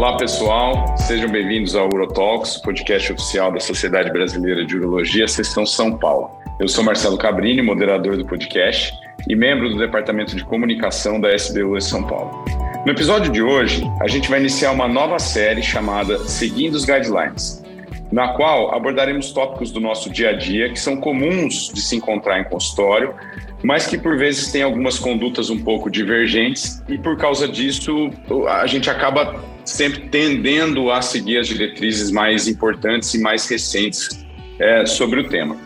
Olá, pessoal. Sejam bem-vindos ao Urotalks, podcast oficial da Sociedade Brasileira de Urologia, Seção São Paulo. Eu sou Marcelo Cabrini, moderador do podcast e membro do Departamento de Comunicação da SBU São Paulo. No episódio de hoje, a gente vai iniciar uma nova série chamada Seguindo os Guidelines, na qual abordaremos tópicos do nosso dia a dia que são comuns de se encontrar em consultório, mas que por vezes têm algumas condutas um pouco divergentes e por causa disso a gente acaba sempre tendendo a seguir as diretrizes mais importantes e mais recentes é, sobre o tema.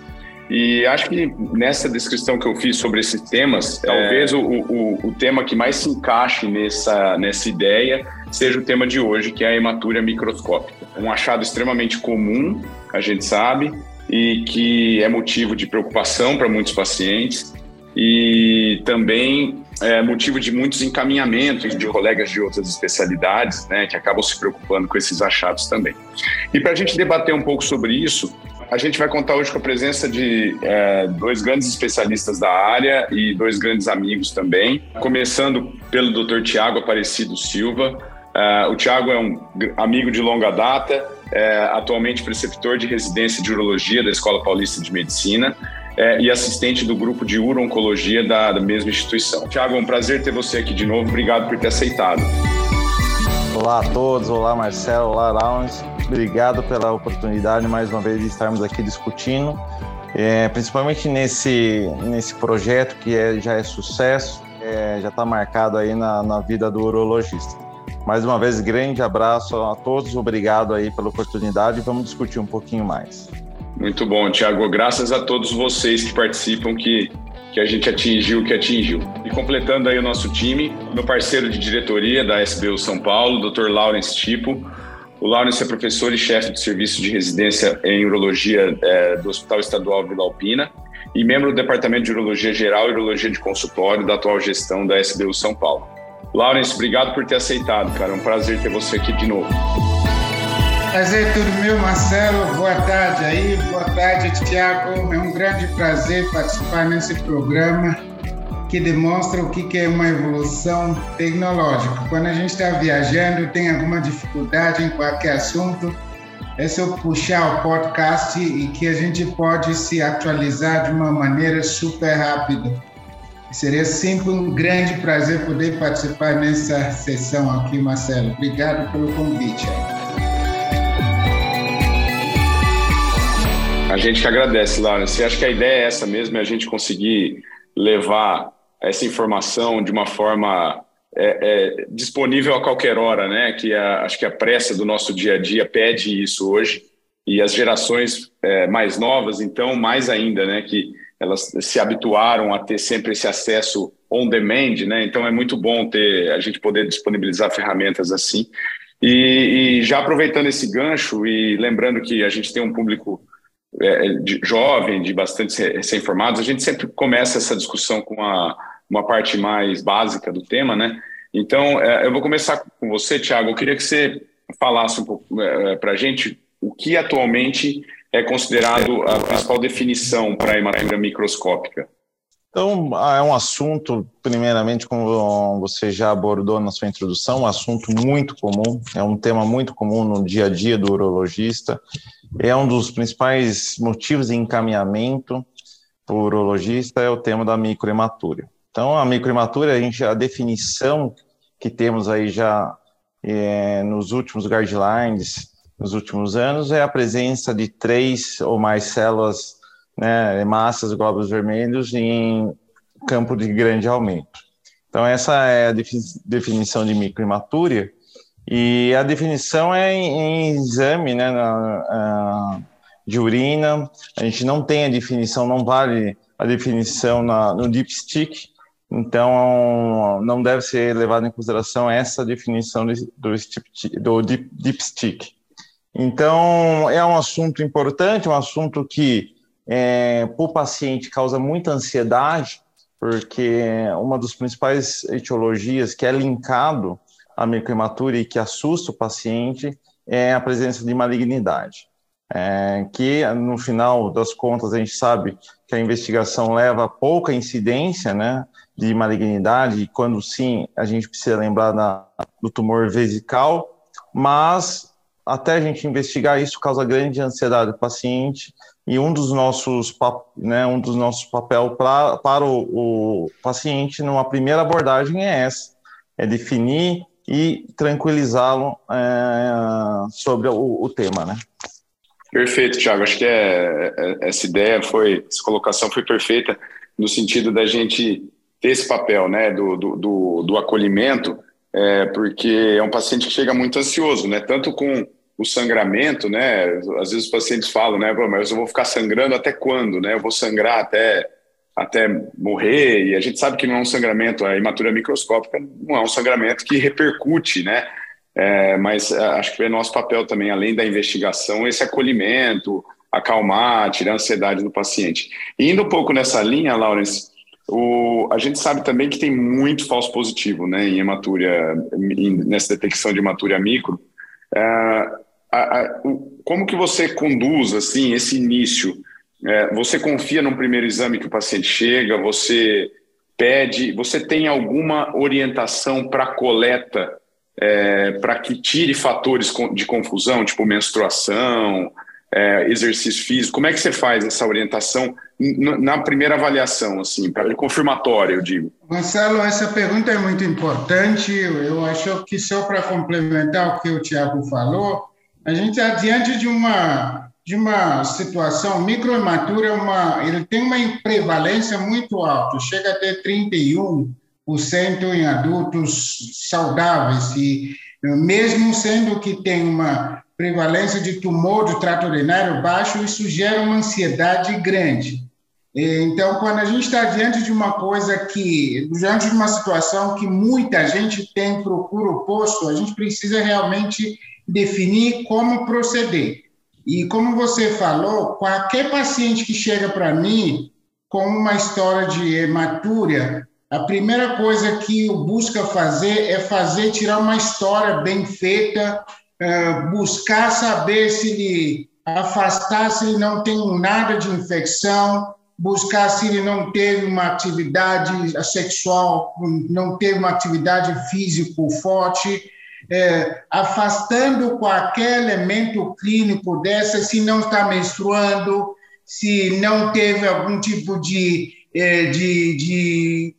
E acho que nessa descrição que eu fiz sobre esses temas, é... talvez o, o, o, tema que mais se encaixe nessa, nessa ideia seja o tema de hoje, que é a hematúria microscópica. Um achado extremamente comum, a gente sabe, e que é motivo de preocupação para muitos pacientes e também é motivo de muitos encaminhamentos de colegas de outras especialidades, né, que acabam se preocupando com esses achados também. E para a gente debater um pouco sobre isso, a gente vai contar hoje com a presença de é, dois grandes especialistas da área e dois grandes amigos também, começando pelo Dr. Tiago Aparecido Silva. Uh, o Tiago é um amigo de longa data, é atualmente preceptor de residência de urologia da Escola Paulista de Medicina é, e assistente do grupo de uro-oncologia da, da mesma instituição. Tiago, é um prazer ter você aqui de novo. Obrigado por ter aceitado. Olá a todos, olá Marcelo, olá Lawrence. Obrigado pela oportunidade mais uma vez de estarmos aqui discutindo, é, principalmente nesse, nesse projeto que é, já é sucesso, é, já está marcado aí na, na vida do urologista. Mais uma vez, grande abraço a todos, obrigado aí pela oportunidade vamos discutir um pouquinho mais. Muito bom, Tiago. Graças a todos vocês que participam, que, que a gente atingiu o que atingiu. E completando aí o nosso time, meu parceiro de diretoria da SBU São Paulo, Dr. Lawrence Tipo. O Lawrence é professor e chefe de serviço de residência em urologia é, do Hospital Estadual Vila Alpina e membro do Departamento de Urologia Geral e Urologia de Consultório da atual gestão da SBU São Paulo. Lawrence, obrigado por ter aceitado, cara. É um prazer ter você aqui de novo. Prazer tudo meu, Marcelo. Boa tarde aí, boa tarde, Tiago. É um grande prazer participar nesse programa que demonstra o que é uma evolução tecnológica. Quando a gente está viajando, tem alguma dificuldade em qualquer assunto, é só puxar o podcast e que a gente pode se atualizar de uma maneira super rápida. Seria sempre um grande prazer poder participar nessa sessão aqui, Marcelo. Obrigado pelo convite. A gente que agradece, Lawrence. Acho que a ideia é essa mesmo, é a gente conseguir levar essa informação de uma forma é, é, disponível a qualquer hora, né? Que a, acho que a pressa do nosso dia a dia pede isso hoje e as gerações é, mais novas, então, mais ainda, né? Que elas se habituaram a ter sempre esse acesso on demand, né? Então é muito bom ter a gente poder disponibilizar ferramentas assim. E, e já aproveitando esse gancho e lembrando que a gente tem um público é, de, jovem, de bastante recém-formados, a gente sempre começa essa discussão com a, uma parte mais básica do tema, né? Então, é, eu vou começar com você, Tiago. Eu queria que você falasse um pouco é, para a gente o que atualmente é considerado a principal definição para a hematura microscópica. Então, é um assunto, primeiramente, como você já abordou na sua introdução, um assunto muito comum, é um tema muito comum no dia a dia do urologista, é um dos principais motivos de encaminhamento para o urologista é o tema da microhematúria. Então, a microhematúria, a, gente, a definição que temos aí já é, nos últimos guidelines, nos últimos anos, é a presença de três ou mais células né, massas glóbulos vermelhos em campo de grande aumento. Então, essa é a definição de microhematúria, e a definição é em, em exame né, na, de urina, a gente não tem a definição, não vale a definição na, no dipstick, então não deve ser levada em consideração essa definição do, do dipstick. Então, é um assunto importante, um assunto que é, para o paciente causa muita ansiedade, porque uma das principais etiologias que é linkado à microhematura e que assusta o paciente é a presença de malignidade. É, que no final das contas a gente sabe que a investigação leva a pouca incidência né, de malignidade, e quando sim a gente precisa lembrar da, do tumor vesical, mas até a gente investigar isso causa grande ansiedade do paciente e um dos nossos, né, um dos nossos papel pra, para o, o paciente numa primeira abordagem é essa, é definir e tranquilizá-lo é, sobre o, o, tema, né? Perfeito, Thiago. Acho que é, é, essa ideia foi, essa colocação foi perfeita no sentido da gente ter esse papel, né, do, do, do, do acolhimento, é, porque é um paciente que chega muito ansioso, né, tanto com o sangramento, né? Às vezes os pacientes falam, né? Mas eu vou ficar sangrando até quando, né? Eu vou sangrar até até morrer. E a gente sabe que não é um sangramento, a hematura microscópica não é um sangramento que repercute, né? É, mas é, acho que é nosso papel também, além da investigação, esse acolhimento, acalmar, tirar a ansiedade do paciente. E indo um pouco nessa linha, Lawrence, o, a gente sabe também que tem muito falso positivo, né? Em hematúria, nessa detecção de hematúria micro. É, a, a, como que você conduz assim esse início? É, você confia no primeiro exame que o paciente chega? Você pede? Você tem alguma orientação para coleta é, para que tire fatores de confusão, tipo menstruação, é, exercício físico? Como é que você faz essa orientação na primeira avaliação, assim, para confirmatório, eu digo? Marcelo, essa pergunta é muito importante. Eu acho que só para complementar o que o Tiago falou, a gente está diante de uma de uma situação microhematura, é uma, ele tem uma prevalência muito alta, chega a ter 31% em adultos saudáveis e mesmo sendo que tem uma prevalência de tumor do trato urinário baixo, isso gera uma ansiedade grande. Então, quando a gente está diante de uma coisa que, diante de uma situação que muita gente tem procura o posto, a gente precisa realmente definir como proceder. E como você falou, qualquer paciente que chega para mim com uma história de hematúria, a primeira coisa que eu busca fazer é fazer tirar uma história bem feita, buscar saber se ele afastar se ele não tem nada de infecção, buscar se ele não teve uma atividade sexual, não teve uma atividade física forte, é, afastando qualquer elemento clínico dessa, se não está menstruando, se não teve algum tipo de, é, de, de,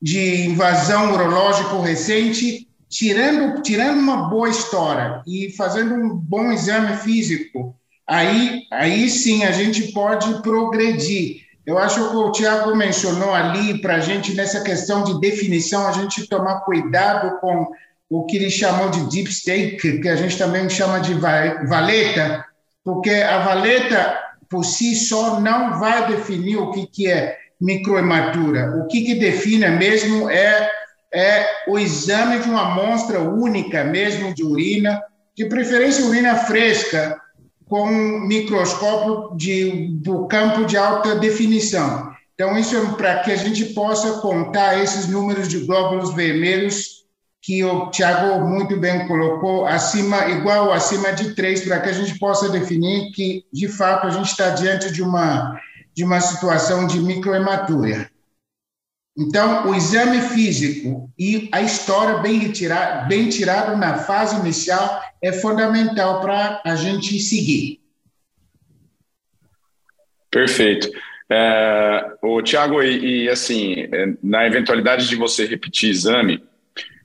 de invasão urológica recente, tirando, tirando uma boa história e fazendo um bom exame físico, aí, aí sim a gente pode progredir. Eu acho que o Tiago mencionou ali para a gente, nessa questão de definição, a gente tomar cuidado com o que ele chamou de deep stake, que a gente também chama de valeta, porque a valeta por si só não vai definir o que, que é microhematura. O que, que define mesmo é, é o exame de uma amostra única mesmo de urina, de preferência urina fresca, com um microscópio de, do campo de alta definição. Então, isso é para que a gente possa contar esses números de glóbulos vermelhos que o Tiago muito bem colocou, acima, igual acima de três, para que a gente possa definir que, de fato, a gente está diante de uma, de uma situação de microhematura. Então, o exame físico e a história bem, retirada, bem tirada na fase inicial é fundamental para a gente seguir. Perfeito. É, o Tiago, e, e assim, é, na eventualidade de você repetir exame,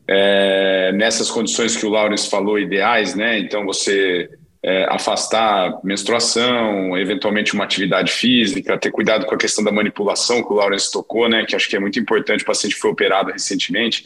é, nessas condições que o Lawrence falou, ideais, né? Então, você é, afastar menstruação, eventualmente uma atividade física, ter cuidado com a questão da manipulação que o Lawrence tocou, né? Que acho que é muito importante. O paciente foi operado recentemente.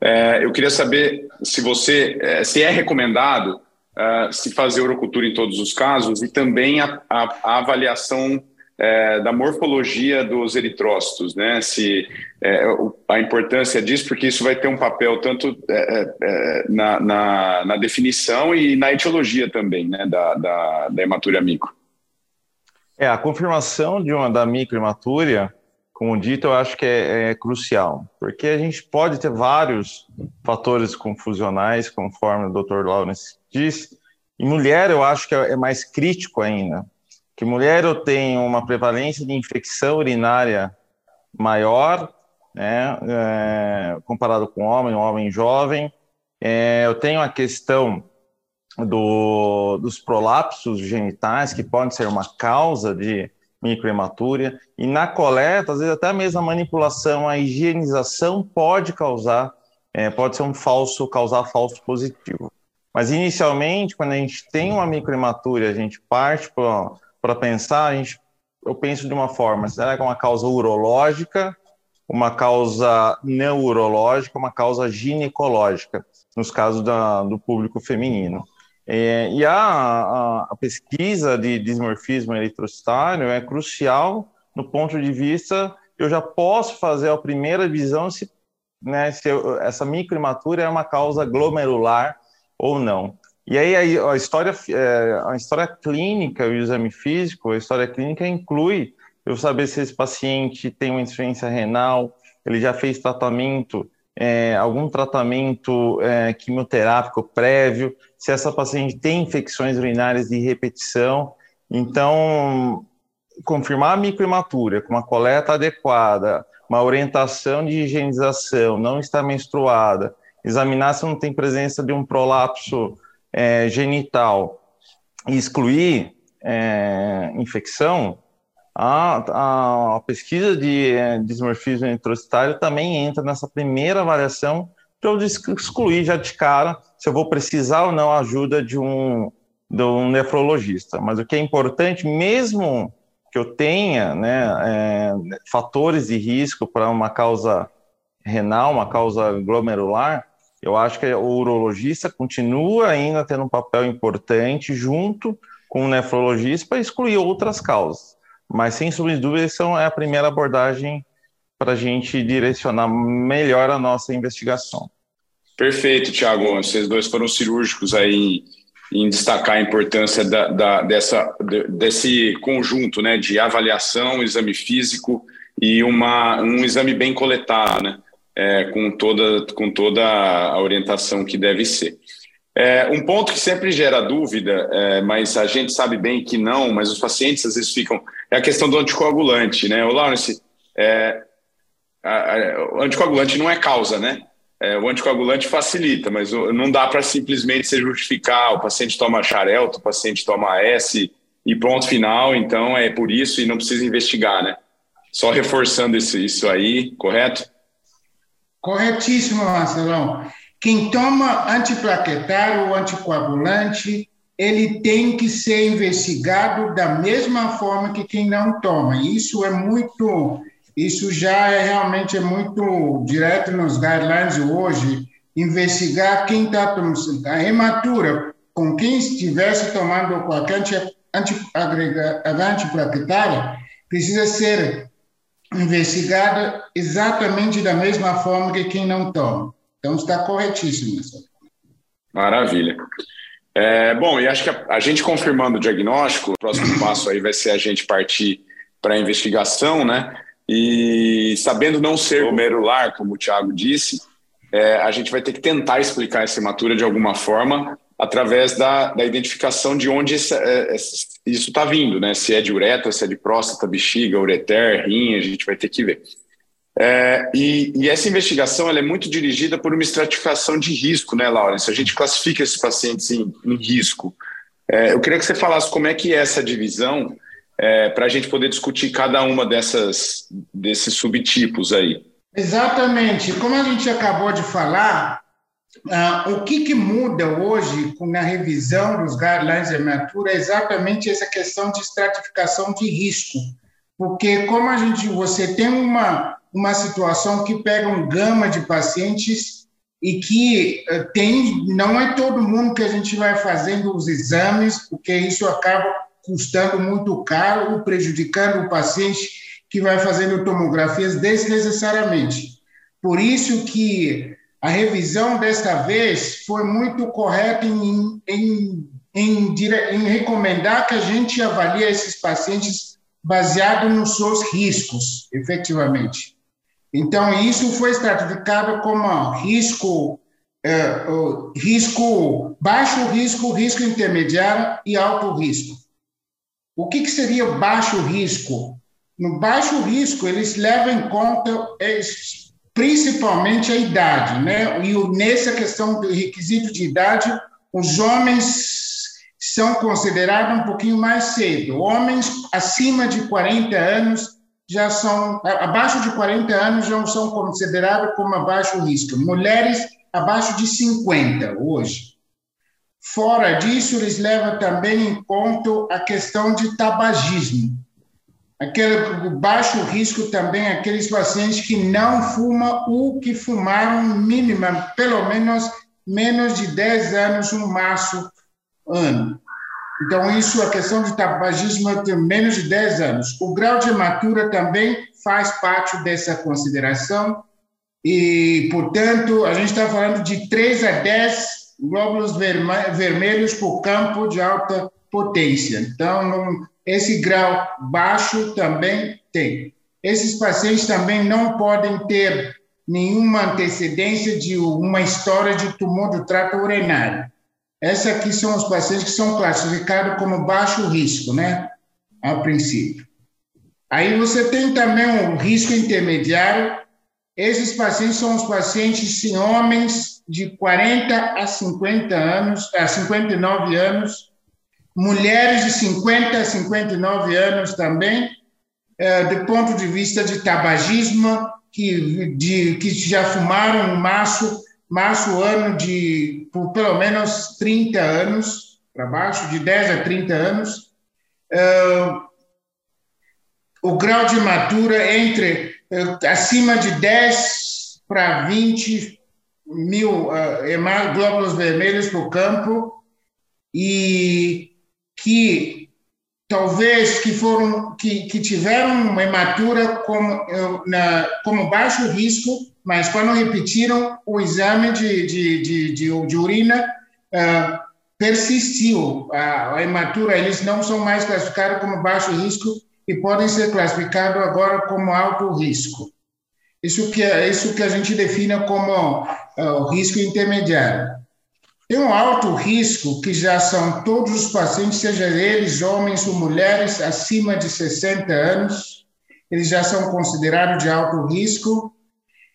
É, eu queria saber se você, é, se é recomendado é, se fazer urocultura em todos os casos e também a, a, a avaliação é, da morfologia dos eritrócitos, né? Se é, a importância disso, porque isso vai ter um papel tanto é, é, é, na, na, na, definição e na etiologia também, né? Da, da, da hematúria micro. É a confirmação de uma da microhematúria, como dito, eu acho que é, é crucial, porque a gente pode ter vários fatores confusionais, conforme o Dr. Lawrence disse. Em mulher, eu acho que é mais crítico ainda, que mulher tenho uma prevalência de infecção urinária maior, né, é, comparado com homem, homem jovem. É, eu tenho a questão do, dos prolapsos genitais, que podem ser uma causa de microhematúria, e na coleta, às vezes até mesmo a manipulação, a higienização pode causar, é, pode ser um falso, causar falso positivo. Mas inicialmente, quando a gente tem uma microhematúria, a gente parte para pensar, a gente, eu penso de uma forma, será que é uma causa urológica, uma causa neurológica, uma causa ginecológica, nos casos da, do público feminino. É, e a, a, a, pesquisa de dismorfismo eritrocitário é crucial no ponto de vista eu já posso fazer a primeira visão se, né, se eu, essa microimatura é uma causa glomerular ou não. E aí a, história, é, a história clínica, o exame físico, a história clínica inclui eu saber se esse paciente tem uma insuficiência renal, ele já fez tratamento, é, algum tratamento é, quimioterápico prévio, se essa paciente tem infecções urinárias de repetição. Então, confirmar a microimatura com uma coleta adequada, uma orientação de higienização, não estar menstruada, examinar se não tem presença de um prolapso é, genital excluir é, infecção, a, a, pesquisa de é, dismorfismo eritrocitário também entra nessa primeira avaliação para eu excluir já de cara se eu vou precisar ou não ajuda de um, de um nefrologista. Mas o que é importante, mesmo que eu tenha né, é, fatores de risco para uma causa renal, uma causa glomerular, eu acho que o urologista continua ainda tendo um papel importante junto com o nefrologista para excluir outras causas. Mas, sem sombra de dúvida, essa é a primeira abordagem para a gente direcionar melhor a nossa investigação. Perfeito, Tiago. Vocês dois foram cirúrgicos aí em, destacar a importância da, da, dessa, desse conjunto né, de avaliação, exame físico e uma, um exame bem coletado, né? É, com, toda, com toda a orientação que deve ser. É, um ponto que sempre gera dúvida, é, mas a gente sabe bem que não, mas os pacientes às vezes ficam, é a questão do anticoagulante, né? O Lawrence, é, a, a, o anticoagulante não é causa, né? É, o anticoagulante facilita, mas não dá para simplesmente se justificar, o paciente toma xarelto, o paciente toma S e pronto, final, então é por isso e não precisa investigar, né? Só reforçando isso, isso aí, correto? Corretíssimo, Marcelão. Quem toma antiplaquetário ou anticoagulante, ele tem que ser investigado da mesma forma que quem não toma. Isso é muito, isso já é realmente é muito direto nos guidelines hoje, investigar quem está tomando a hematura com quem estivesse tomando qualquer anti, anti, antiplaquetária precisa ser investigada exatamente da mesma forma que quem não toma. Então, está corretíssimo. Maravilha. É, bom, e acho que a, a, gente confirmando o diagnóstico, o próximo passo aí vai ser a gente partir para a investigação, né? E sabendo não ser glomerular, como o Thiago disse, é, a gente vai ter que tentar explicar essa hematura de alguma forma através da, da identificação de onde esse, é, isso está vindo, né? Se é de uretra, se é de próstata, bexiga, ureter, rim, a gente vai ter que ver. É, e, e, essa investigação é muito dirigida por uma estratificação de risco, né, Laurence? A gente classifica esses pacientes em, em risco. É, eu queria que você falasse como é que é essa divisão é, para a gente poder discutir cada uma dessas desses subtipos aí. Exatamente. Como a gente acabou de falar, ah, o que, que, muda hoje na revisão dos guidelines de hematura é exatamente essa questão de estratificação de risco. Porque como a gente, você tem uma, uma situação que pega um gama de pacientes e que eh, tem, não é todo mundo que a gente vai fazendo os exames, porque isso acaba custando muito caro, prejudicando o paciente que vai fazendo tomografias desnecessariamente. Por isso que a revisão desta vez foi muito correta em, em, em, em recomendar que a gente avalie esses pacientes baseado nos seus riscos, efetivamente. Então, isso foi estratificado como risco, é, risco baixo risco, risco intermediário e alto risco. O que, que seria baixo risco? No baixo risco, eles levam em conta principalmente a idade, né? E nessa questão do requisito de idade, os homens são considerados um pouquinho mais cedo. Homens acima de 40 anos já são, abaixo de 40 anos já são considerados como abaixo risco. Mulheres abaixo de 50 hoje. Fora disso, eles levam também em conta a questão de tabagismo. Aquele baixo risco também aqueles pacientes que não fumam ou que fumaram mínima, pelo menos menos de 10 anos um maço ano. Então, isso, a questão de tabagismo tem menos de 10 anos. O grau de hematura também faz parte dessa consideração e, portanto, a gente está falando de 3 a 10 glóbulos vermelhos por campo de alta potência. Então, esse grau baixo também tem. Esses pacientes também não podem ter nenhuma antecedência de uma história de tumor do trato urinário. Esses aqui são os pacientes que são classificados como baixo risco, né? A princípio. Aí você tem também o risco intermediário. Esses pacientes são os pacientes sim, homens de 40 a 50 anos, a 59 anos, mulheres de 50 a 59 anos também, é, do ponto de vista de tabagismo, que, de, que já fumaram um maço março ano de por pelo menos 30 anos para baixo, de 10 a 30 anos. Uh, o grau de matura entre uh, acima de 10 para 20 mil glóbulos vermelhos por campo e que talvez que foram que, que tiveram uma hematura como, na, como baixo risco mas quando repetiram o exame de, de, de, de, de urina, uh, persistiu. A, a hematura, eles não são mais classificados como baixo risco e podem ser classificados agora como alto risco. Isso que, é, isso que a gente define como uh, risco intermediário. Tem um alto risco, que já são todos os pacientes, seja eles homens ou mulheres, acima de 60 anos, eles já são considerados de alto risco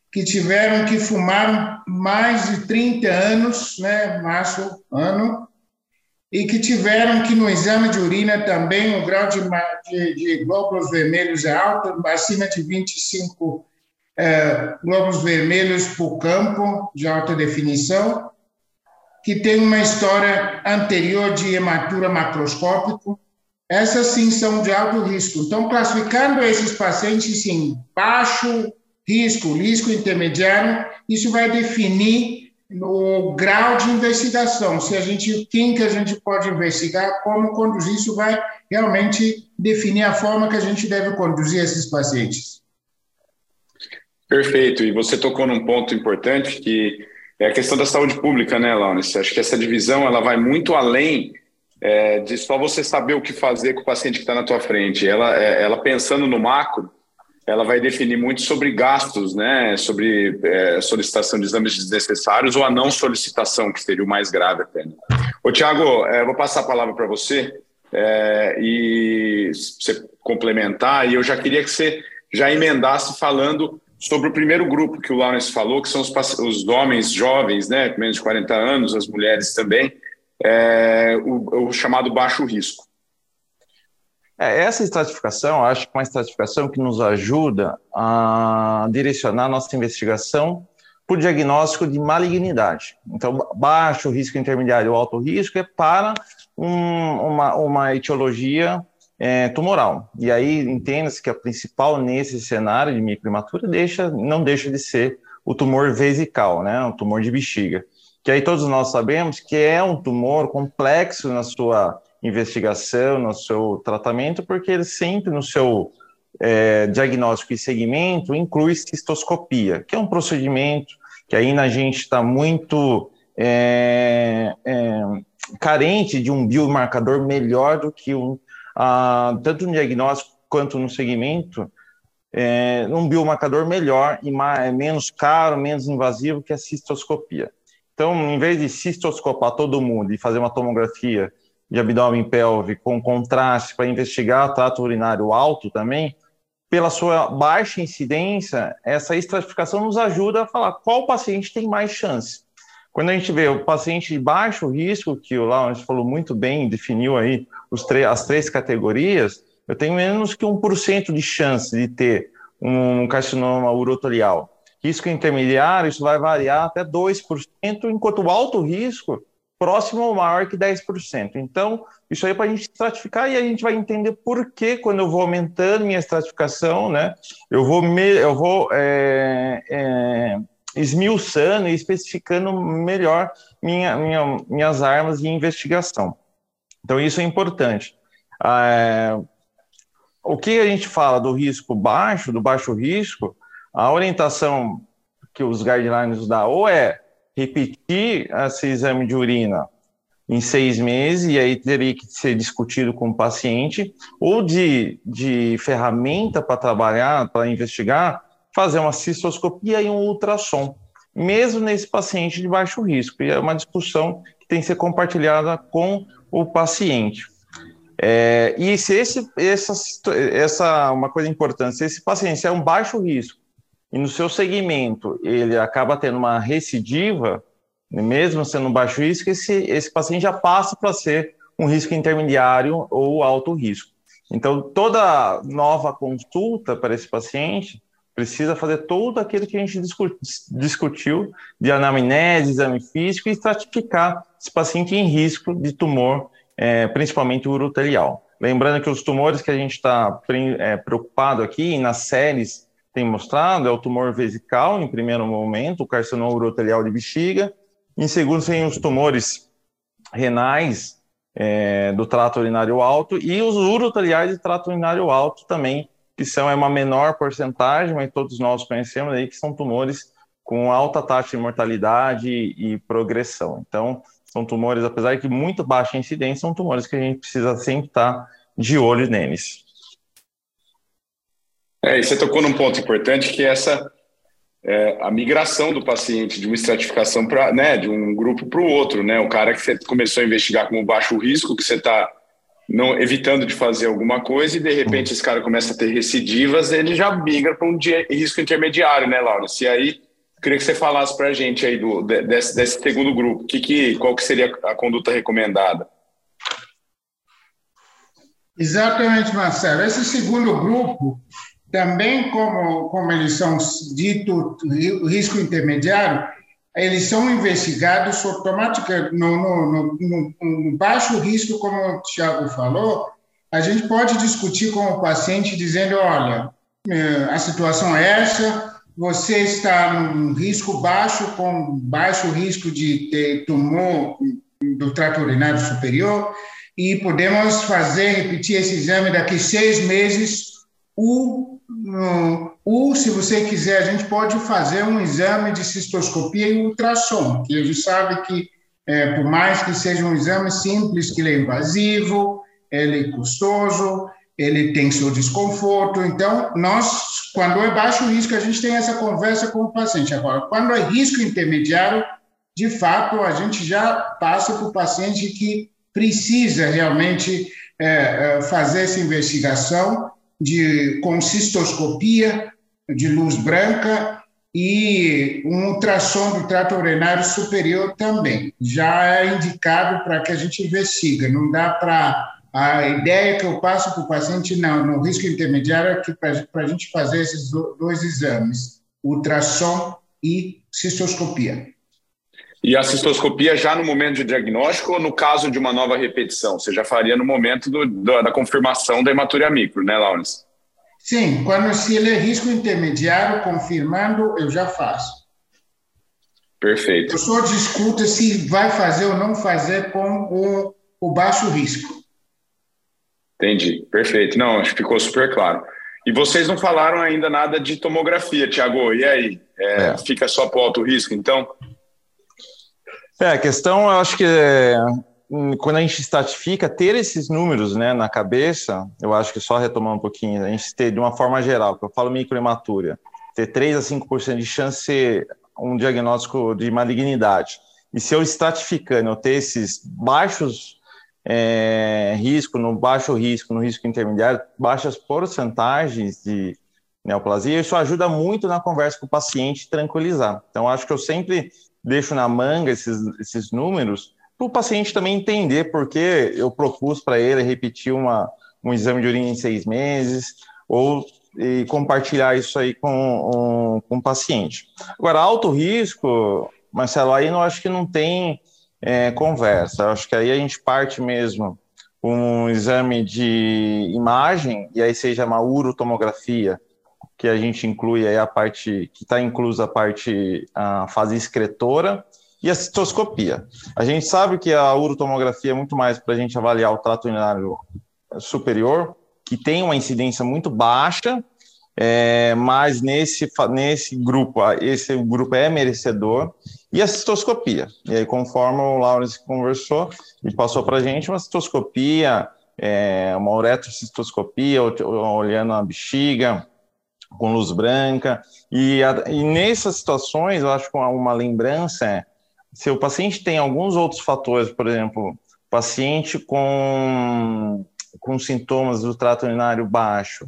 que tiveram que fumar mais de 30 anos, né, março, ano, e que tiveram que no exame de urina também o grau de, de, de glóbulos vermelhos é alto, acima de 25 é, glóbulos vermelhos por campo de alta definição, que tem uma história anterior de hematura macroscópico. Essas sim são de alto risco. Então, classificando esses pacientes em baixo risco, risco intermediário, isso vai definir o grau de investigação, se a gente, quem que a gente pode investigar, como conduzir, isso vai realmente definir a forma que a gente deve conduzir esses pacientes. Perfeito, e você tocou num ponto importante que é a questão da saúde pública, né, Laurence? Acho que essa divisão ela vai muito além é, de só você saber o que fazer com o paciente que está na tua frente. Ela, é, ela pensando no macro, ela vai definir muito sobre gastos, né, sobre é, solicitação de exames desnecessários ou a não solicitação, que seria o mais grave até. Né? Ô, Tiago, é, vou passar a palavra para você é, e você complementar, e eu já queria que você já emendasse falando sobre o primeiro grupo que o Lawrence falou, que são os, os homens jovens, né, menos de 40 anos, as mulheres também, é, o, o chamado baixo risco. É, essa estratificação, acho que é uma estratificação que nos ajuda a direcionar nossa investigação por diagnóstico de malignidade. Então, baixo risco intermediário ou alto risco é para um, uma, uma etiologia é, tumoral. E aí entenda-se que a principal nesse cenário de microimatura deixa, não deixa de ser o tumor vesical, né, o tumor de bexiga. Que aí todos nós sabemos que é um tumor complexo na sua investigação, no seu tratamento, porque ele sempre no seu é, diagnóstico e segmento inclui cistoscopia, que é um procedimento que ainda a gente está muito é, é, carente de um biomarcador melhor do que um, a, tanto no diagnóstico quanto no segmento, é, um biomarcador melhor e mais, menos caro, menos invasivo que a cistoscopia. Então, em vez de cistoscopar todo mundo e fazer uma tomografia de abdômen pélvico com contraste para investigar trato urinário alto também, pela sua baixa incidência, essa estratificação nos ajuda a falar qual paciente tem mais chance. Quando a gente vê o paciente de baixo risco, que o Laurence falou muito bem, definiu aí as três categorias, eu tenho menos que 1% de chance de ter um carcinoma urotorial. Risco intermediário, isso vai variar até 2%, enquanto o alto risco, próximo ou maior que 10%. Então, isso aí é para a gente estratificar e a gente vai entender por que, quando eu vou aumentando minha estratificação, né, eu vou, me, eu vou é, é, esmiuçando e especificando melhor minha, minha, minhas armas de investigação. Então, isso é importante. É, o que a gente fala do risco baixo, do baixo risco, a orientação que os guidelines dão ou é repetir esse exame de urina em seis meses, e aí teria que ser discutido com o paciente, ou de, de ferramenta para trabalhar, para investigar, fazer uma cistoscopia e um ultrassom, mesmo nesse paciente de baixo risco. E é uma discussão tem que ser compartilhada com o paciente. É, e se esse, essa, essa uma coisa importante, se esse paciente é um baixo risco e no seu segmento ele acaba tendo uma recidiva, mesmo sendo um baixo risco, esse, esse paciente já passa para ser um risco intermediário ou alto risco. Então, toda nova consulta para esse paciente precisa fazer tudo aquilo que a gente discutiu de anamnese, exame físico e estratificar esse paciente em risco de tumor, é, principalmente urotelial. Lembrando que os tumores que a gente está é, preocupado aqui, nas séries tem mostrado, é o tumor vesical, em primeiro momento, o carcinoma urotelial de bexiga, em segundo, tem os tumores renais é, do trato urinário alto e os uroteliais de trato urinário alto também, que são é uma menor porcentagem, mas todos nós conhecemos aí que são tumores com alta taxa de mortalidade e progressão. Então, são tumores, apesar de muito baixa incidência, são tumores que a gente precisa sempre estar de olho neles. É, e você tocou num ponto importante que é essa é, a migração do paciente de uma estratificação para, né, de um grupo para o outro, né? O cara que você começou a investigar como baixo risco, que você está não evitando de fazer alguma coisa e de repente esse cara começa a ter recidivas, ele já migra para um risco intermediário, né, Laura? Se aí queria que você falasse para a gente aí do desse, desse segundo grupo, que, que qual que seria a conduta recomendada? Exatamente, Marcelo. Esse segundo grupo também como, como eles são dito risco intermediário, eles são investigados automaticamente no, no, no, no, baixo risco, como o Tiago falou, a gente pode discutir com o paciente dizendo, olha, eh, a situação é essa, você está num risco baixo, com baixo risco de ter tumor do trato urinário superior, e podemos fazer, repetir esse exame daqui seis meses, o ou, se você quiser, a gente pode fazer um exame de cistoscopia e ultrassom, que a gente sabe que, é, por mais que seja um exame simples, que ele é invasivo, ele é custoso, ele tem seu desconforto. Então, nós, quando é baixo risco, a gente tem essa conversa com o paciente. Agora, quando é risco intermediário, de fato, a gente já passa para o paciente que precisa realmente é, é fazer essa investigação de, com cistoscopia de luz branca e um ultrassom do trato urinário superior também. Já é indicado para que a gente investigue. Não dá para. A ideia que eu passo para o paciente, não, no risco intermediário, é para a gente fazer esses dois exames, ultrassom e cistoscopia. E a cistoscopia já no momento de diagnóstico ou no caso de uma nova repetição? Você já faria no momento do, do, da confirmação da hematuria micro, né, Laurence? Sim, quando se ele é risco intermediário, confirmando, eu já faço. Perfeito. Eu só discuto se vai fazer ou não fazer com o, o baixo risco. Entendi, perfeito. Não, acho que ficou super claro. E vocês não falaram ainda nada de tomografia, Tiago. E aí? É, é. Fica só para o alto risco, então? É, a questão, eu acho que é, quando a gente estatifica, ter esses números né, na cabeça, eu acho que só retomar um pouquinho, a gente ter de uma forma geral, que eu falo microhematura, ter 3 a 5% de chance de ser um diagnóstico de malignidade. E se eu estratificando, eu ter esses baixos é, risco, no baixo risco, no risco intermediário, baixas porcentagens de neoplasia, isso ajuda muito na conversa com o paciente tranquilizar. Então, acho que eu sempre deixo na manga esses, esses números para o paciente também entender porque eu propus para ele repetir uma, um exame de urina em seis meses ou compartilhar isso aí com, um, com o paciente. Agora, alto risco, Marcelo, aí eu acho que não tem é, conversa. Eu acho que aí a gente parte mesmo um exame de imagem, e aí seja uma urotomografia, que a gente inclui aí a parte, que está inclusa a parte, a fase excretora, e a citoscopia. A gente sabe que a urotomografia é muito mais para a gente avaliar o trato urinário superior, que tem uma incidência muito baixa, é, mas nesse, nesse grupo, esse grupo é merecedor, e a citoscopia. E aí, conforme o Lawrence conversou e passou para a gente, uma citoscopia, é, uma uretrocistoscopia, olhando a bexiga, com luz branca, e, a, e nessas situações, eu acho que uma, lembrança é, se o paciente tem alguns outros fatores, por exemplo, paciente com, com sintomas do trato urinário baixo,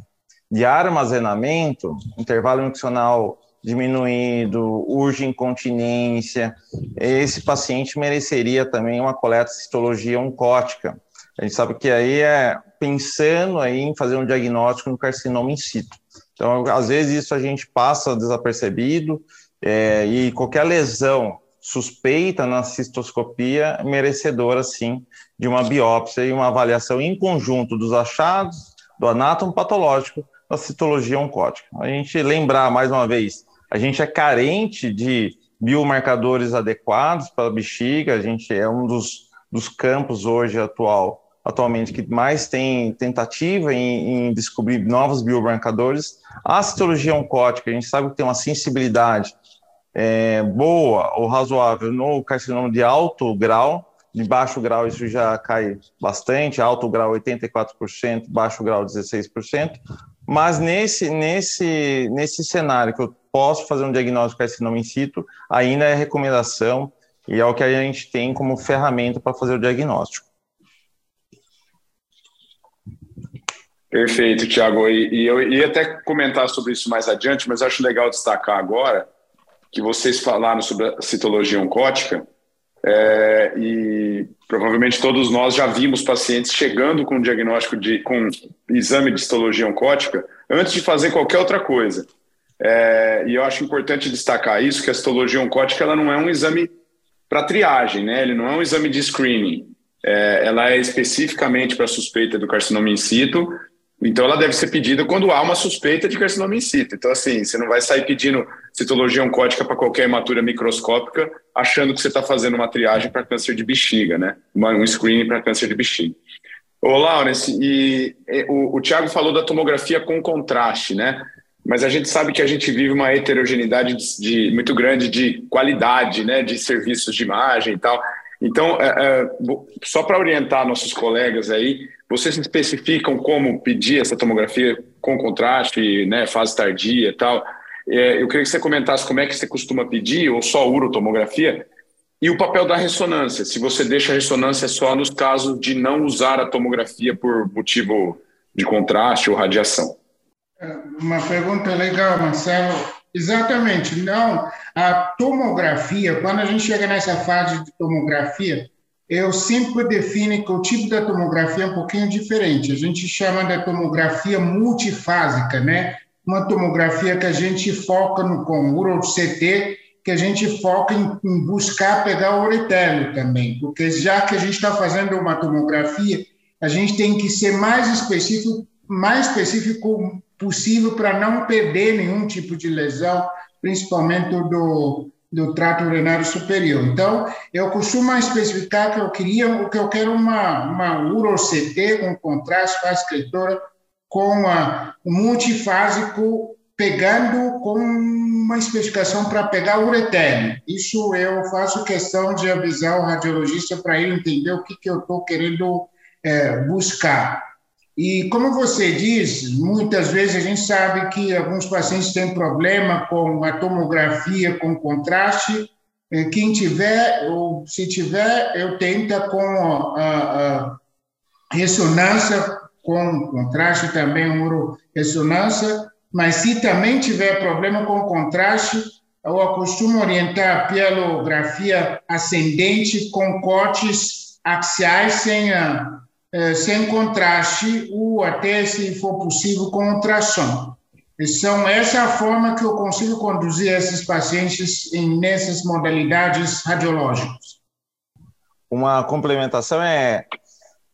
de armazenamento, intervalo nutricional diminuído, urge incontinência, esse paciente mereceria também uma coleta de citologia oncótica. A gente sabe que aí é pensando aí em fazer um diagnóstico no carcinoma in situ. Então, às vezes isso a gente passa desapercebido é, e qualquer lesão suspeita na cistoscopia merecedora, sim, de uma biópsia e uma avaliação em conjunto dos achados do anátomo patológico da citologia oncótica. A gente lembrar, mais uma vez, a gente é carente de biomarcadores adequados para a bexiga, a gente é um dos, dos campos hoje atual, atualmente que mais tem tentativa em, em descobrir novos biomarcadores. A citologia oncótica, a gente sabe que tem uma sensibilidade é, boa ou razoável no carcinoma de alto grau, de baixo grau isso já cai bastante, alto grau 84%, baixo grau 16%, mas nesse, nesse, nesse cenário que eu posso fazer um diagnóstico carcinoma in situ, ainda é recomendação e é o que a gente tem como ferramenta para fazer o diagnóstico. Perfeito, Tiago. E, e, eu ia até comentar sobre isso mais adiante, mas acho legal destacar agora que vocês falaram sobre a citologia oncótica, é, e provavelmente todos nós já vimos pacientes chegando com diagnóstico de com exame de citologia oncótica antes de fazer qualquer outra coisa. É, e eu acho importante destacar isso que a citologia oncótica ela não é um exame para triagem, né? Ele não é um exame de screening. É, ela é especificamente para suspeita do carcinoma in situ então, ela deve ser pedida quando há uma suspeita de carcinoma in situ. Então, assim, você não vai sair pedindo citologia oncótica para qualquer hematura microscópica, achando que você está fazendo uma triagem para câncer de bexiga, né? um screening para câncer de bexiga. Ô, Lawrence, e, e o, o Tiago falou da tomografia com contraste, né? Mas a gente sabe que a gente vive uma heterogeneidade de, de muito grande de qualidade, né? De serviços de imagem e tal. Então, é, é, só para orientar nossos colegas aí, vocês especificam como pedir essa tomografia com contraste, né, fase tardia e tal. É, eu queria que você comentasse como é que você costuma pedir, ou só urotomografia, e o papel da ressonância, se você deixa a ressonância só nos casos de não usar a tomografia por motivo de contraste ou radiação. Uma pergunta legal, Marcelo. Exatamente, não. A tomografia, quando a gente chega nessa fase de tomografia, eu sempre defino que o tipo da tomografia é um pouquinho diferente. A gente chama da tomografia multifásica, né? Uma tomografia que a gente foca no com uro-CT, que a gente foca em, em buscar pegar o uretélio também, porque já que a gente está fazendo uma tomografia, a gente tem que ser mais específico, mais específico possível para não perder nenhum tipo de lesão, principalmente do do trato urinário superior. Então, eu costumo especificar que eu queria, que eu quero uma, uma UroCT com contraste a escritora com a, um multifásico pegando com uma especificação para pegar o uretélio. Isso eu faço questão de avisar o radiologista para ele entender o que, que eu estou querendo é, buscar. E como você diz, muitas vezes a gente sabe que alguns pacientes têm problema com a tomografia com contraste. Quem tiver, ou se tiver, eu tento com a, a ressonância com contraste também, ressonância, mas se também tiver problema com contraste, eu costumo orientar a pielografia ascendente com cortes axiais sem, uh, sem contraste ou até, se for possível, com ultrassom. São essa a forma que eu consigo conduzir esses pacientes em, nessas modalidades radiológicas. Uma complementação é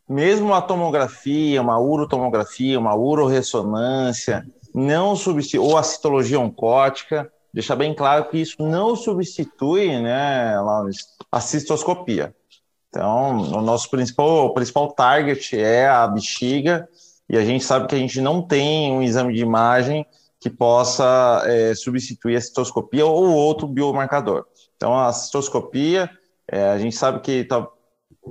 mesmo a tomografia, uma urotomografia, uma uroressonância, não substitui, ou a citologia oncótica, deixar bem claro que isso não substitui, né, a cistoscopia. Então, o nosso principal, o principal target é a bexiga, e a gente sabe que a gente não tem um exame de imagem que possa é, substituir a citoscopia ou outro biomarcador. Então, a citoscopia, é, a gente sabe que tá,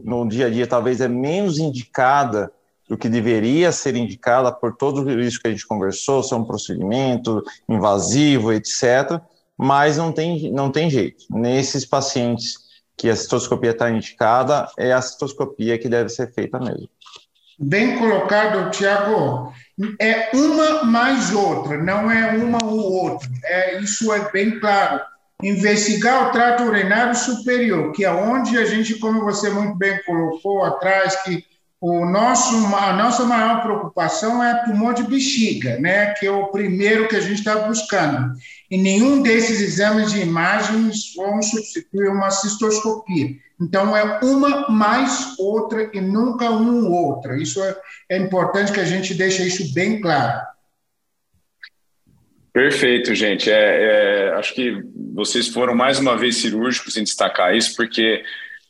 no dia a dia talvez é menos indicada do que deveria ser indicada por tudo isso que a gente conversou, ser um procedimento invasivo, etc. Mas não tem, não tem jeito. Nesses pacientes que a citoscopia está indicada, é a citoscopia que deve ser feita mesmo. Bem colocado, Tiago. É uma mais outra, não é uma ou outra. É, isso é bem claro. Investigar o trato urinário superior, que é onde a gente, como você muito bem colocou atrás, que o nosso, a nossa maior preocupação é tumor de bexiga, né, que é o primeiro que a gente está buscando. E nenhum desses exames de imagens vão substituir uma cistoscopia. Então, é uma mais outra e nunca um outra. Isso é, é importante que a gente deixe isso bem claro. Perfeito, gente. É, é, acho que vocês foram mais uma vez cirúrgicos em destacar isso, porque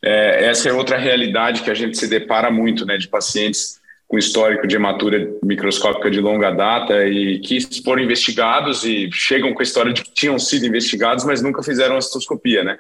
é, essa é outra realidade que a gente se depara muito, né, de pacientes com histórico de hematura microscópica de longa data e que foram investigados e chegam com a história de que tinham sido investigados, mas nunca fizeram a cistoscopia, né?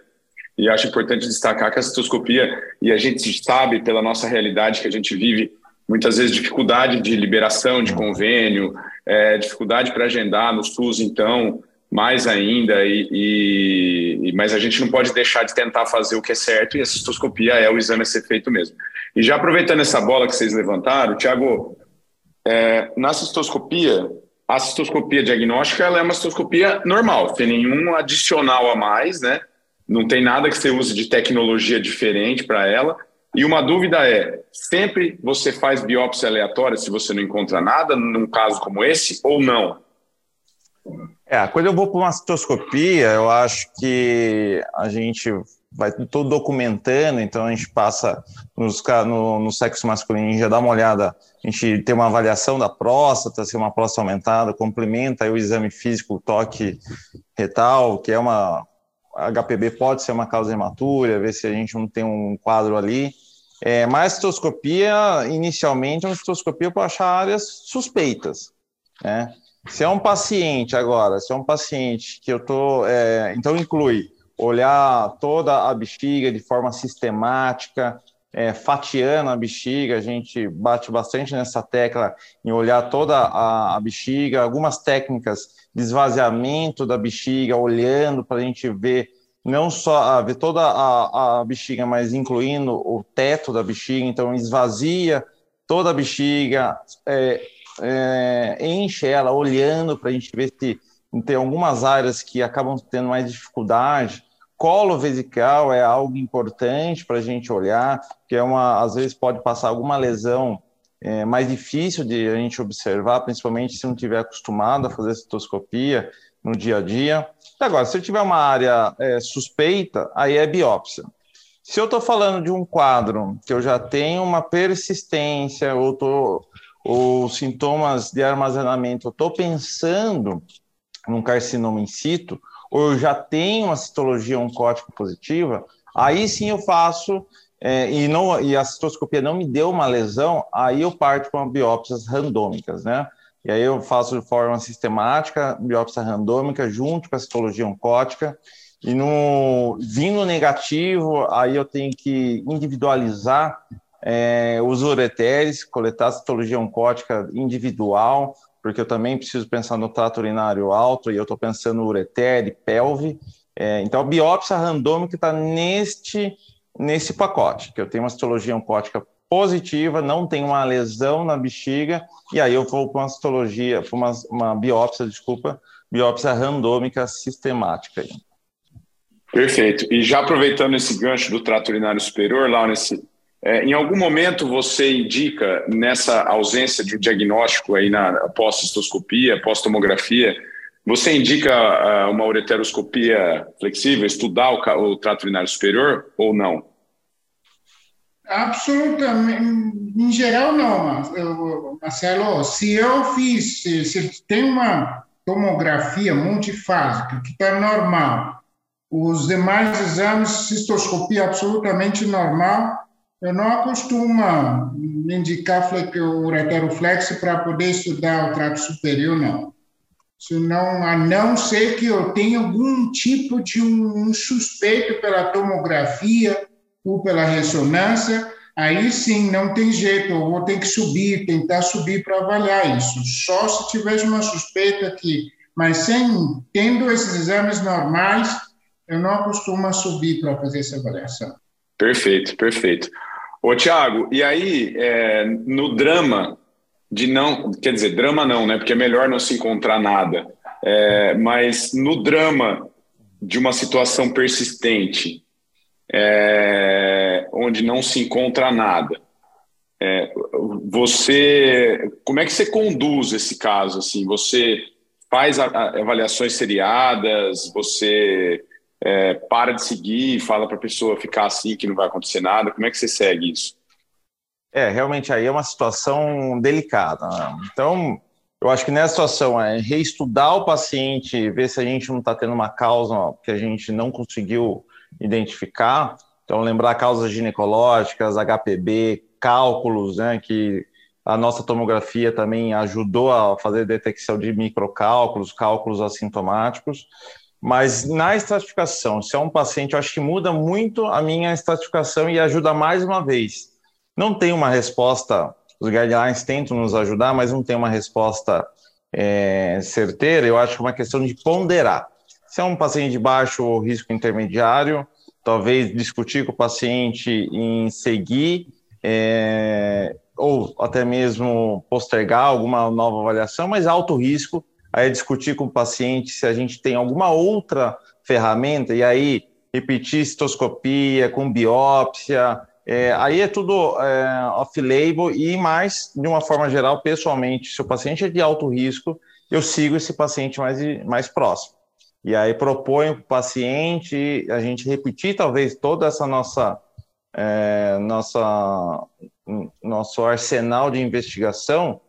E acho importante destacar que a citoscopia, e a gente sabe pela nossa realidade que a gente vive, muitas vezes dificuldade de liberação de convênio, é, dificuldade para agendar no SUS, então, mais ainda, e, e, mas a gente não pode deixar de tentar fazer o que é certo, e a citoscopia é o exame a ser feito mesmo. E já aproveitando essa bola que vocês levantaram, Tiago, é, na cistoscopia, a cistoscopia diagnóstica ela é uma citoscopia normal, sem nenhum adicional a mais, né? não tem nada que você use de tecnologia diferente para ela. E uma dúvida é: sempre você faz biópsia aleatória se você não encontra nada, num caso como esse, ou não? É, quando eu vou para uma citoscopia, eu acho que a gente vai todo documentando, então a gente passa nos, no, no sexo masculino, já dá uma olhada, a gente tem uma avaliação da próstata, se é uma próstata aumentada, complementa o exame físico, o toque retal, que é uma HPB pode ser uma causa hematura, ver se a gente não tem um quadro ali. É, mas a citoscopia, inicialmente, é uma citoscopia para achar áreas suspeitas. Né? Se é um paciente, agora, se é um paciente que eu estou. É, então, inclui olhar toda a bexiga de forma sistemática, é, fatiando a bexiga, a gente bate bastante nessa tecla em olhar toda a, a bexiga, algumas técnicas de esvaziamento da bexiga, olhando para a gente ver não só a, ver toda a, a bexiga, mas incluindo o teto da bexiga, então esvazia toda a bexiga, é, é, enche ela, olhando para a gente ver se tem algumas áreas que acabam tendo mais dificuldade, Colo vesical é algo importante para a gente olhar, que é uma, às vezes pode passar alguma lesão é, mais difícil de a gente observar, principalmente se não tiver acostumado a fazer citoscopia no dia a dia. Agora, se eu tiver uma área é, suspeita, aí é biópsia. Se eu estou falando de um quadro que eu já tenho uma persistência ou, tô, ou sintomas de armazenamento, eu estou pensando num carcinoma in situ, ou eu já tenho uma citologia oncótica positiva, aí sim eu faço, é, e, não, e a citoscopia não me deu uma lesão, aí eu parto com biópsias randômicas, né? E aí eu faço de forma sistemática, biópsia randômica, junto com a citologia oncótica, e no vindo negativo, aí eu tenho que individualizar é, os ureteres, coletar citologia oncótica individual, porque eu também preciso pensar no trato urinário alto e eu estou pensando ureter e pelve. É, então, a biópsia randômica está neste, nesse pacote, que eu tenho uma citologia oncótica positiva, não tem uma lesão na bexiga, e aí eu vou para uma citologia, para uma, uma biópsia, desculpa, biópsia randômica sistemática. Perfeito. E já aproveitando esse gancho do trato urinário superior, lá nesse, é, em algum momento você indica nessa ausência de um diagnóstico aí na pós-cistoscopia, pós-tomografia, você indica uh, uma ureteroscopia flexível, estudar o, o trato urinário superior ou não? Absolutamente. Em geral, não, Marcelo. Se eu fiz, se, tem uma tomografia multifásica que está normal, os demais exames, cistoscopia absolutamente normal, eu não acostumo indicar o ureteroflexo para poder estudar o trato superior, não. Senão, a não ser que eu tenha algum tipo de um, suspeito pela tomografia ou pela ressonância, aí sim não tem jeito, eu vou ter que subir, tentar subir para avaliar isso. Só se tivesse uma suspeita aqui, mas sem tendo esses exames normais, eu não costumo subir para fazer essa avaliação. Perfeito, perfeito. Ô, Tiago, e aí, é, no drama de não, quer dizer, drama não, né? Porque é melhor não se encontrar nada. É, mas no drama de uma situação persistente, é, onde não se encontra nada, é, você, como é que você conduz esse caso? Assim, você faz avaliações seriadas, você é, para de seguir, fala para a pessoa ficar assim, que não vai acontecer nada? Como é que você segue isso? É, realmente aí é uma situação delicada. Né? Então, eu acho que nessa situação é reestudar o paciente, ver se a gente não está tendo uma causa que a gente não conseguiu identificar. Então, lembrar causas ginecológicas, HPB, cálculos, né, que a nossa tomografia também ajudou a fazer detecção de microcálculos, cálculos assintomáticos. Mas na estratificação, se é um paciente, eu acho que muda muito a minha estratificação e ajuda mais uma vez. Não tem uma resposta, os guidelines tentam nos ajudar, mas não tem uma resposta é, certeira. Eu acho que é uma questão de ponderar. Se é um paciente de baixo risco intermediário, talvez discutir com o paciente em seguir é, ou até mesmo postergar alguma nova avaliação, mas alto risco, aí é discutir com o paciente se a gente tem alguma outra ferramenta, e aí repetir citoscopia com biópsia, é, aí é tudo é, off-label e mais, de uma forma geral, pessoalmente, se o paciente é de alto risco, eu sigo esse paciente mais, mais próximo. E aí proponho para o paciente a gente repetir talvez toda essa nossa, é, nossa nosso arsenal de investigação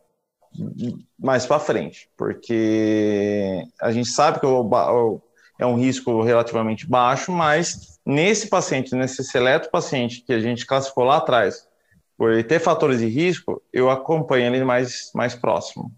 mais para frente, porque a gente sabe que é um risco relativamente baixo, mas nesse paciente, nesse seleto paciente que a gente classificou lá atrás, por ele ter fatores de risco, eu acompanho ele mais, mais próximo.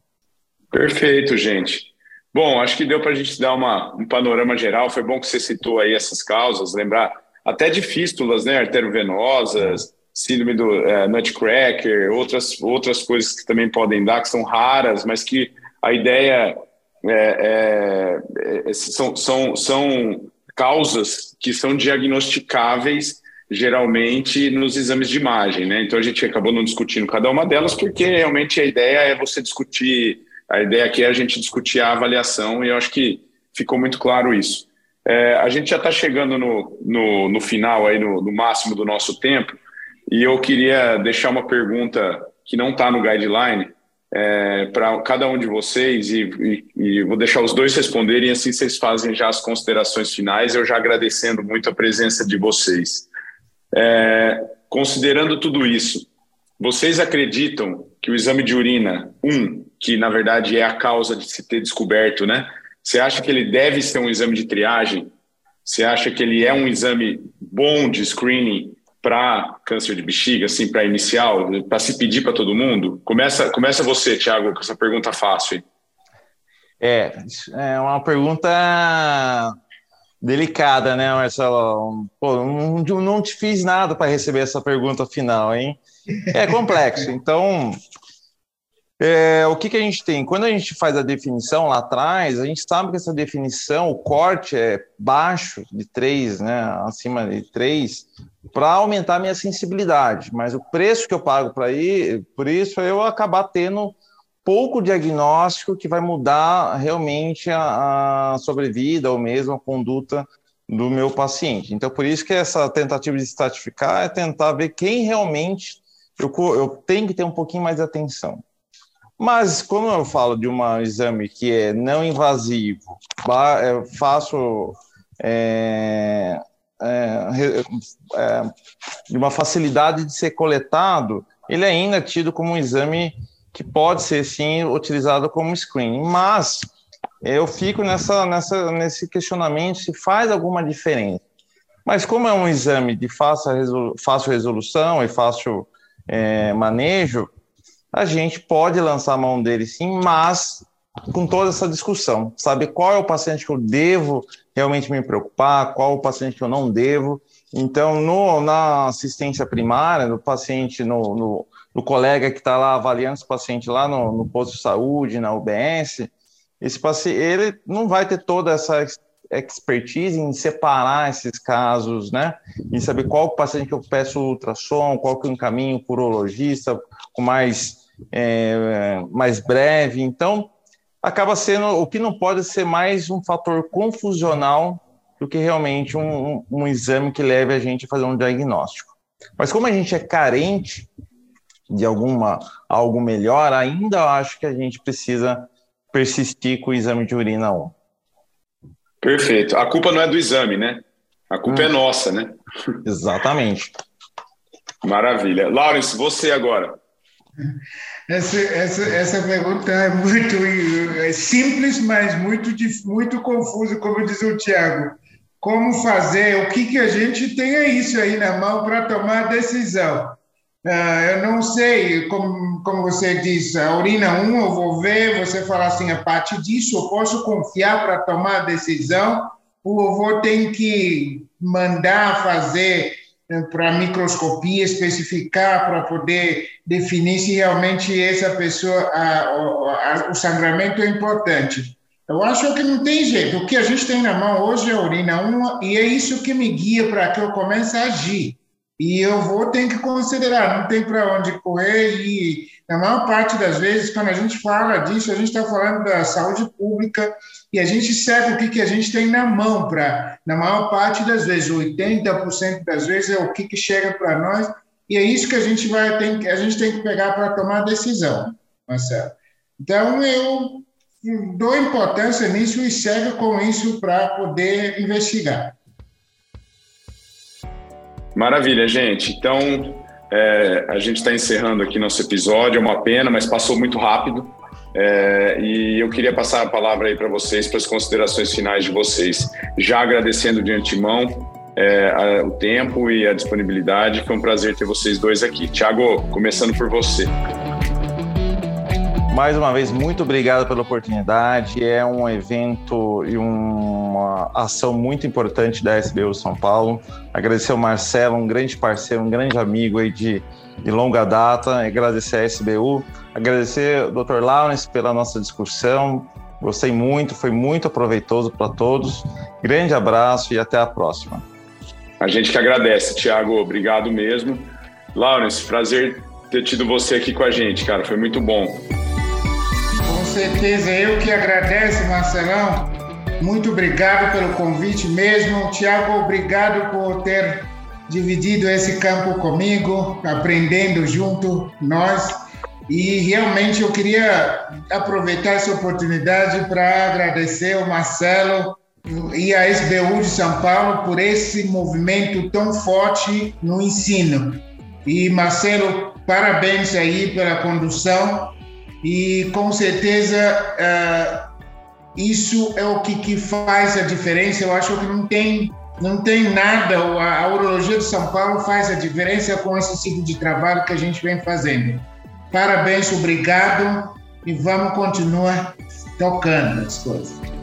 Perfeito, gente. Bom, acho que deu para a gente dar uma, um panorama geral. Foi bom que você citou aí essas causas, lembrar até de fístulas, né, arteriovenosas, síndrome do é, nutcracker, outras, outras coisas que também podem dar, que são raras, mas que a ideia é, é, é, são, são, são causas que são diagnosticáveis geralmente nos exames de imagem, né? Então a gente acabou não discutindo cada uma delas porque realmente a ideia é você discutir, a ideia aqui é a gente discutir a avaliação e eu acho que ficou muito claro isso. É, a gente já está chegando no, no, no, final aí no, no máximo do nosso tempo. E eu queria deixar uma pergunta que não está no guideline é, para cada um de vocês e, e, e, vou deixar os dois responderem assim vocês fazem já as considerações finais. Eu já agradecendo muito a presença de vocês. É, considerando tudo isso, vocês acreditam que o exame de urina, um, que na verdade é a causa de se ter descoberto, né? Você acha que ele deve ser um exame de triagem? Você acha que ele é um exame bom de screening para câncer de bexiga, assim, para inicial, para se pedir para todo mundo? Começa, começa você, Tiago, com essa pergunta fácil. É, é uma pergunta delicada, né, Marcelo? Pô, não, não te fiz nada para receber essa pergunta final, hein? É complexo. Então, é, o que, que a gente tem? Quando a gente faz a definição lá atrás, a gente sabe que essa definição, o corte é baixo de 3, né, acima de 3, para aumentar a minha sensibilidade. Mas o preço que eu pago para ir, por isso eu acabar tendo pouco diagnóstico que vai mudar realmente a, a sobrevida ou mesmo a conduta do meu paciente. Então, por isso que essa tentativa de estratificar é tentar ver quem realmente eu, eu tenho que ter um pouquinho mais de atenção. Mas, como eu falo de um exame que é não invasivo, é, faço é, é, é, de uma facilidade de ser coletado, ele é ainda é tido como um exame que pode ser, sim, utilizado como screening. Mas eu fico nessa, nessa, nesse questionamento se faz alguma diferença. Mas como é um exame de fácil, resolução e fácil é, manejo, a gente pode lançar a mão dele sim, mas com toda essa discussão, saber qual é o paciente que eu devo realmente me preocupar, qual é o paciente que eu não devo. Então, no, na assistência primária, no paciente, no, no, no colega que está lá avaliando esse paciente lá no, no posto de saúde, na UBS, esse paciente, ele não vai ter toda essa expertise em separar esses casos, né? Em saber qual paciente que eu peço ultrassom, qual que é o caminho para urologista, com mais, é, mais breve. Então, acaba sendo o que não pode ser mais um fator confusional do que realmente um, um, um exame que leve a gente a fazer um diagnóstico. Mas como a gente é carente de alguma algo melhor, ainda acho que a gente precisa persistir com o exame de urina 1. Perfeito. A culpa não é do exame, né? A culpa é hum. é nossa, né? Exatamente. Maravilha. Lawrence, você agora. Essa, essa, essa pergunta é muito é simples, mas muito, muito confusa, como diz o Tiago. Como fazer? O que, que a gente tem é isso aí na mão para tomar a decisão? Uh, eu não sei, como, como você diz, a urina 1 eu vou ver, você fala assim, a partir disso eu posso confiar para tomar a decisão, eu vou ter que mandar fazer né, para microscopia, especificar para poder definir se realmente essa pessoa, a, a, o sangramento é importante. Eu acho que não tem jeito. O que a gente tem na mão hoje é a urina 1 e é isso que me guia para que eu comece a agir. E eu vou ter que considerar, não tem para onde correr. E na maior parte das vezes, quando a gente fala disso, a gente está falando da saúde pública e a gente segue o que, que a gente tem na mão para, na maior parte das vezes, 80% das vezes é o que, que chega para nós. E é isso que a gente vai tem, a gente tem que pegar para tomar decisão, Marcelo. Então eu dou importância nisso e segue com isso para poder investigar. Maravilha, gente. Então, é, a gente está encerrando aqui nosso episódio. É uma pena, mas passou muito rápido. É, e eu queria passar a palavra aí para vocês, para as considerações finais de vocês. Já agradecendo de antemão é, a, o tempo e a disponibilidade. Foi um prazer ter vocês dois aqui. Tiago, começando por você. Mais uma vez, muito obrigado pela oportunidade. É um evento e uma ação muito importante da SBU São Paulo. Agradecer ao Marcelo, um grande parceiro, um grande amigo aí de, de longa data. Agradecer a SBU. Agradecer ao Dr. Lawrence pela nossa discussão. Gostei muito, foi muito proveitoso para todos. Grande abraço e até a próxima. A gente que agradece, Tiago. Obrigado mesmo. Lawrence, prazer ter tido você aqui com a gente, cara. Foi muito bom certeza. Eu que agradeço, Marcelão. Muito obrigado pelo convite mesmo. Tiago, obrigado por ter dividido esse campo comigo, aprendendo junto nós. E realmente eu queria aproveitar essa oportunidade para agradecer o Marcelo e a SBU de São Paulo por esse movimento tão forte no ensino. E Marcelo, parabéns aí pela condução e com certeza uh, isso é o que, que faz a diferença. Eu acho que não tem, não tem nada, a, a urologia de São Paulo faz a diferença com esse tipo de trabalho que a gente vem fazendo. Parabéns, obrigado e vamos continuar tocando as coisas.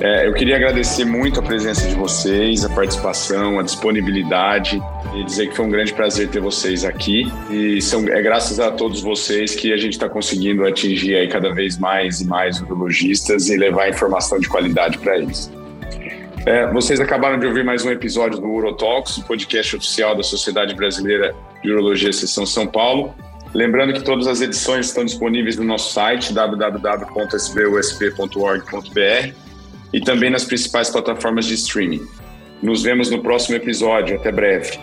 É, eu queria agradecer muito a presença de vocês, a participação, a disponibilidade e dizer que foi um grande prazer ter vocês aqui. E são, é graças a todos vocês que a gente está conseguindo atingir aí cada vez mais e mais urologistas e levar informação de qualidade para eles. É, vocês acabaram de ouvir mais um episódio do Urotalks, o podcast oficial da Sociedade Brasileira de Urologia Seção São Paulo. Lembrando que todas as edições estão disponíveis no nosso site www.sbusp.org.br e também nas principais plataformas de streaming. Nos vemos no próximo episódio. Até breve.